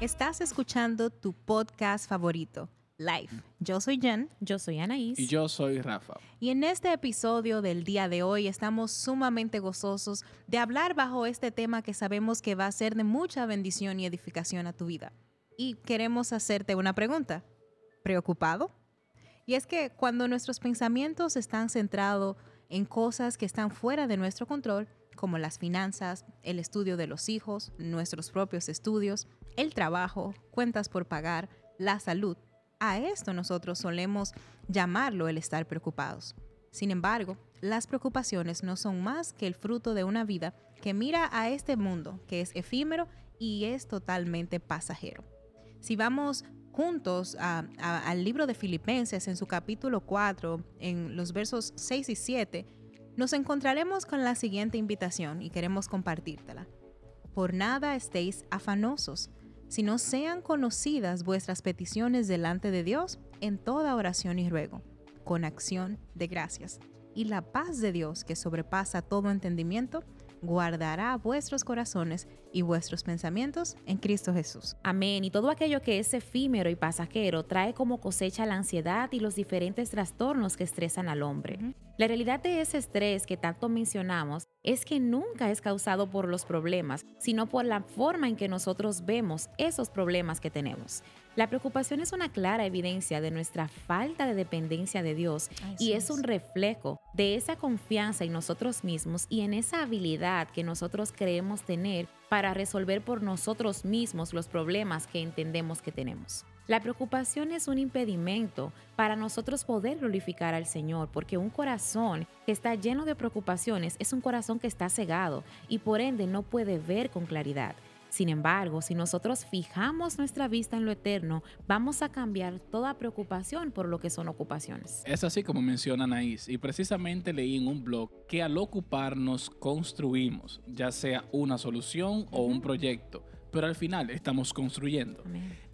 Estás escuchando tu podcast favorito, Life. Yo soy Jen. Yo soy Anaís. Y yo soy Rafa. Y en este episodio del día de hoy estamos sumamente gozosos de hablar bajo este tema que sabemos que va a ser de mucha bendición y edificación a tu vida. Y queremos hacerte una pregunta. ¿Preocupado? Y es que cuando nuestros pensamientos están centrados en cosas que están fuera de nuestro control, como las finanzas, el estudio de los hijos, nuestros propios estudios, el trabajo, cuentas por pagar, la salud. A esto nosotros solemos llamarlo el estar preocupados. Sin embargo, las preocupaciones no son más que el fruto de una vida que mira a este mundo, que es efímero y es totalmente pasajero. Si vamos juntos al libro de Filipenses en su capítulo 4, en los versos 6 y 7, nos encontraremos con la siguiente invitación y queremos compartírtela. Por nada estéis afanosos, sino sean conocidas vuestras peticiones delante de Dios en toda oración y ruego, con acción de gracias. Y la paz de Dios, que sobrepasa todo entendimiento, guardará vuestros corazones y vuestros pensamientos en Cristo Jesús. Amén. Y todo aquello que es efímero y pasajero trae como cosecha la ansiedad y los diferentes trastornos que estresan al hombre. La realidad de ese estrés que tanto mencionamos es que nunca es causado por los problemas, sino por la forma en que nosotros vemos esos problemas que tenemos. La preocupación es una clara evidencia de nuestra falta de dependencia de Dios y es un reflejo de esa confianza en nosotros mismos y en esa habilidad que nosotros creemos tener para resolver por nosotros mismos los problemas que entendemos que tenemos. La preocupación es un impedimento para nosotros poder glorificar al Señor, porque un corazón que está lleno de preocupaciones es un corazón que está cegado y por ende no puede ver con claridad. Sin embargo, si nosotros fijamos nuestra vista en lo eterno, vamos a cambiar toda preocupación por lo que son ocupaciones. Es así como menciona Anaís, y precisamente leí en un blog que al ocuparnos construimos, ya sea una solución o un proyecto pero al final estamos construyendo.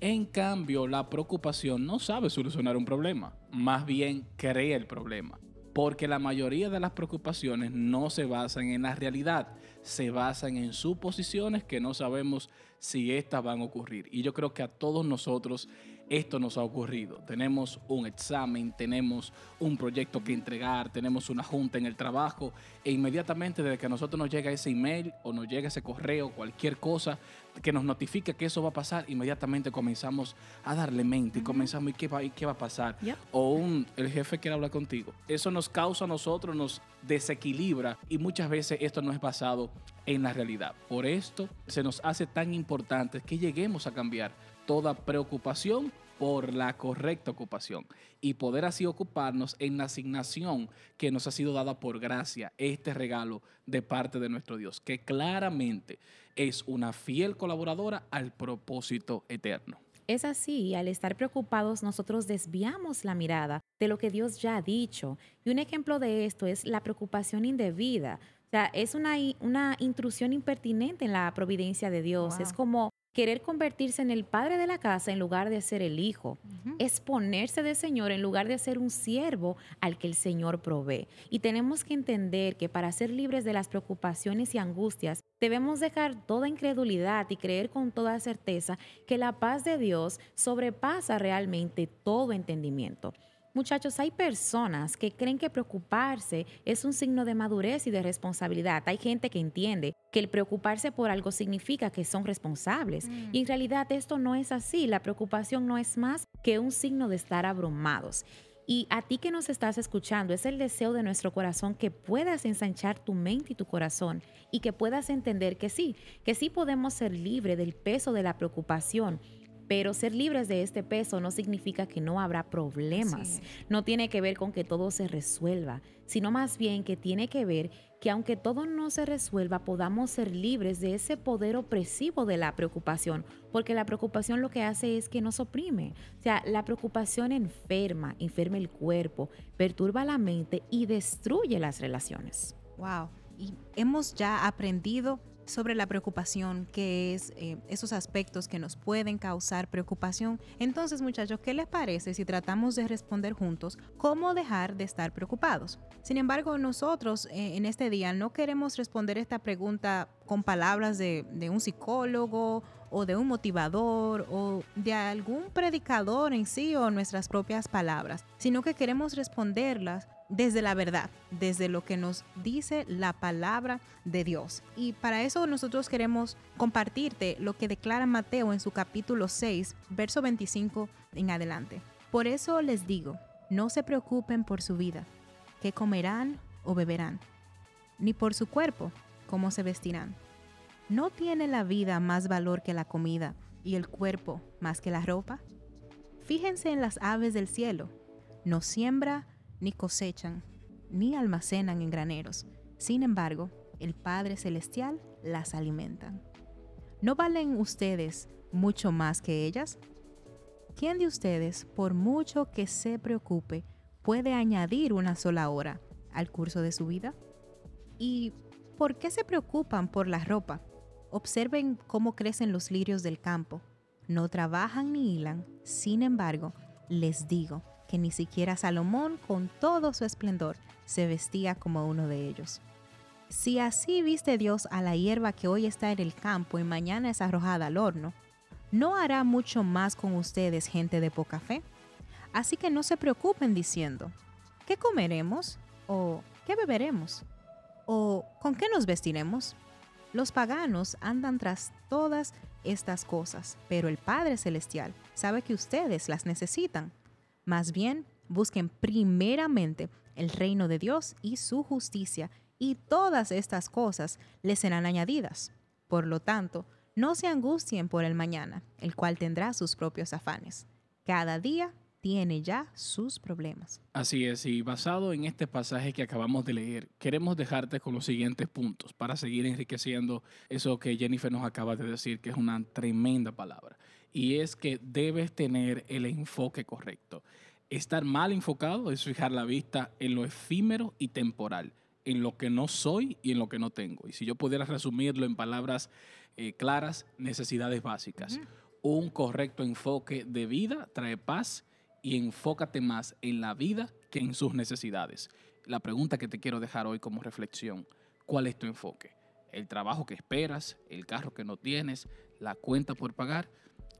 En cambio, la preocupación no sabe solucionar un problema, más bien crea el problema porque la mayoría de las preocupaciones no se basan en la realidad, se basan en suposiciones que no sabemos si estas van a ocurrir. Y yo creo que a todos nosotros esto nos ha ocurrido. Tenemos un examen, tenemos un proyecto que entregar, tenemos una junta en el trabajo e inmediatamente desde que a nosotros nos llega ese email o nos llega ese correo, cualquier cosa que nos notifique que eso va a pasar, inmediatamente comenzamos a darle mente y comenzamos, ¿y qué va, y qué va a pasar? O un, el jefe quiere hablar contigo. Eso nos causa a nosotros, nos desequilibra y muchas veces esto no es basado en la realidad. Por esto se nos hace tan importante que lleguemos a cambiar toda preocupación por la correcta ocupación y poder así ocuparnos en la asignación que nos ha sido dada por gracia, este regalo de parte de nuestro Dios, que claramente es una fiel colaboradora al propósito eterno. Es así, al estar preocupados nosotros desviamos la mirada de lo que Dios ya ha dicho. Y un ejemplo de esto es la preocupación indebida. O sea, es una, una intrusión impertinente en la providencia de Dios. Es como querer convertirse en el padre de la casa en lugar de ser el hijo, es ponerse de Señor en lugar de ser un siervo al que el Señor provee. Y tenemos que entender que para ser libres de las preocupaciones y angustias, debemos dejar toda incredulidad y creer con toda certeza que la paz de Dios sobrepasa realmente todo entendimiento. Muchachos, hay personas que creen que preocuparse es un signo de madurez y de responsabilidad. Hay gente que entiende que el preocuparse por algo significa que son responsables. Mm. Y en realidad esto no es así. La preocupación no es más que un signo de estar abrumados. Y a ti que nos estás escuchando, es el deseo de nuestro corazón que puedas ensanchar tu mente y tu corazón y que puedas entender que sí, que sí podemos ser libres del peso de la preocupación pero ser libres de este peso no significa que no habrá problemas. No tiene que ver con que todo se resuelva, sino más bien que tiene que ver que aunque todo no se resuelva, podamos ser libres de ese poder opresivo de la preocupación, porque la preocupación lo que hace es que nos oprime. O sea, la preocupación enferma, enferma el cuerpo, perturba la mente y destruye las relaciones. Wow. Y hemos ya aprendido sobre la preocupación, que es eh, esos aspectos que nos pueden causar preocupación. Entonces, muchachos, ¿qué les parece si tratamos de responder juntos cómo dejar de estar preocupados? Sin embargo, nosotros eh, en este día no queremos responder esta pregunta con palabras de, de un psicólogo o de un motivador o de algún predicador en sí o nuestras propias palabras, sino que queremos responderlas desde la verdad, desde lo que nos dice la palabra de Dios. Y para eso nosotros queremos compartirte lo que declara Mateo en su capítulo 6, verso 25 en adelante. Por eso les digo, no se preocupen por su vida, qué comerán o beberán, ni por su cuerpo, cómo se vestirán. ¿No tiene la vida más valor que la comida y el cuerpo más que la ropa? Fíjense en las aves del cielo, no siembra ni cosechan, ni almacenan en graneros. Sin embargo, el Padre Celestial las alimenta. ¿No valen ustedes mucho más que ellas? ¿Quién de ustedes, por mucho que se preocupe, puede añadir una sola hora al curso de su vida? ¿Y por qué se preocupan por la ropa? Observen cómo crecen los lirios del campo. No trabajan ni hilan. Sin embargo, les digo que ni siquiera Salomón, con todo su esplendor, se vestía como uno de ellos. Si así viste Dios a la hierba que hoy está en el campo y mañana es arrojada al horno, ¿no hará mucho más con ustedes, gente de poca fe? Así que no se preocupen diciendo, ¿qué comeremos? ¿O qué beberemos? ¿O con qué nos vestiremos? Los paganos andan tras todas estas cosas, pero el Padre Celestial sabe que ustedes las necesitan. Más bien, busquen primeramente el reino de Dios y su justicia, y todas estas cosas les serán añadidas. Por lo tanto, no se angustien por el mañana, el cual tendrá sus propios afanes. Cada día tiene ya sus problemas. Así es, y basado en este pasaje que acabamos de leer, queremos dejarte con los siguientes puntos para seguir enriqueciendo eso que Jennifer nos acaba de decir, que es una tremenda palabra y es que debes tener el enfoque correcto. Estar mal enfocado es fijar la vista en lo efímero y temporal, en lo que no soy y en lo que no tengo. Y si yo pudiera resumirlo en palabras eh, claras, necesidades básicas. Un correcto enfoque de vida trae paz y enfócate más en la vida que en sus necesidades. La pregunta que te quiero dejar hoy como reflexión, ¿cuál es tu enfoque? ¿El trabajo que esperas? ¿El carro que no tienes? ¿La cuenta por pagar?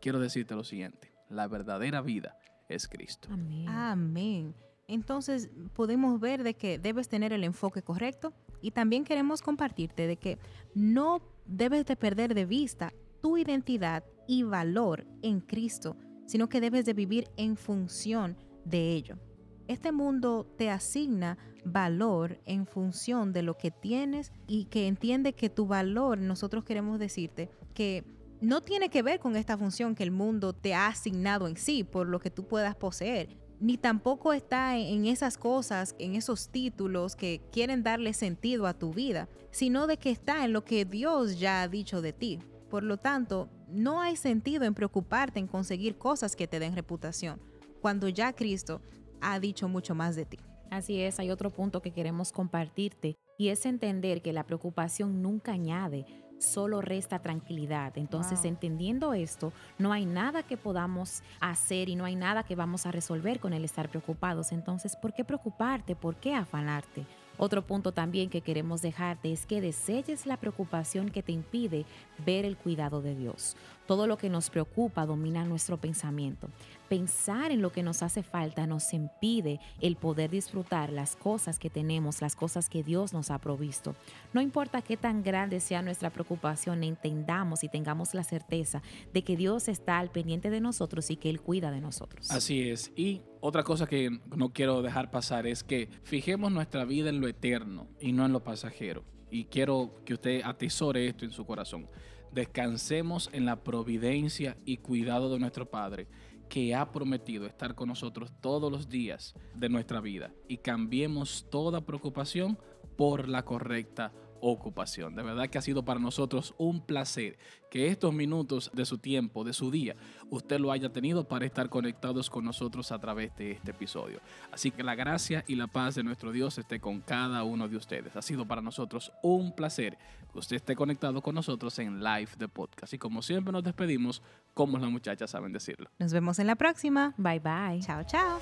Quiero decirte lo siguiente, la verdadera vida es Cristo. Amén. Amén. Entonces podemos ver de que debes tener el enfoque correcto y también queremos compartirte de que no debes de perder de vista tu identidad y valor en Cristo, sino que debes de vivir en función de ello. Este mundo te asigna valor en función de lo que tienes y que entiende que tu valor, nosotros queremos decirte que no tiene que ver con esta función que el mundo te ha asignado en sí, por lo que tú puedas poseer, ni tampoco está en esas cosas, en esos títulos que quieren darle sentido a tu vida, sino de que está en lo que Dios ya ha dicho de ti. Por lo tanto, no hay sentido en preocuparte en conseguir cosas que te den reputación, cuando ya Cristo ha dicho mucho más de ti. Así es, hay otro punto que queremos compartirte y es entender que la preocupación nunca añade, solo resta tranquilidad. Entonces, entendiendo esto, no hay nada que podamos hacer y no hay nada que vamos a resolver con el estar preocupados. Entonces, ¿por qué preocuparte? ¿Por qué afanarte? Otro punto también que queremos dejarte es que deselles la preocupación que te impide ver el cuidado de Dios. Todo lo que nos preocupa domina nuestro pensamiento. Pensar en lo que nos hace falta nos impide el poder disfrutar las cosas que tenemos, las cosas que Dios nos ha provisto. No importa qué tan grande sea nuestra preocupación, entendamos y tengamos la certeza de que Dios está al pendiente de nosotros y que Él cuida de nosotros. Así es. Y otra cosa que no quiero dejar pasar es que fijemos nuestra vida en lo eterno y no en lo pasajero. Y quiero que usted atesore esto en su corazón. Descansemos en la providencia y cuidado de nuestro Padre que ha prometido estar con nosotros todos los días de nuestra vida. Y cambiemos toda preocupación por la correcta ocupación. De verdad que ha sido para nosotros un placer que estos minutos de su tiempo, de su día, usted lo haya tenido para estar conectados con nosotros a través de este episodio. Así que la gracia y la paz de nuestro Dios esté con cada uno de ustedes. Ha sido para nosotros un placer que usted esté conectado con nosotros en live de podcast. Y como siempre nos despedimos, como las muchachas saben decirlo. Nos vemos en la próxima. Bye bye. Chao, chao.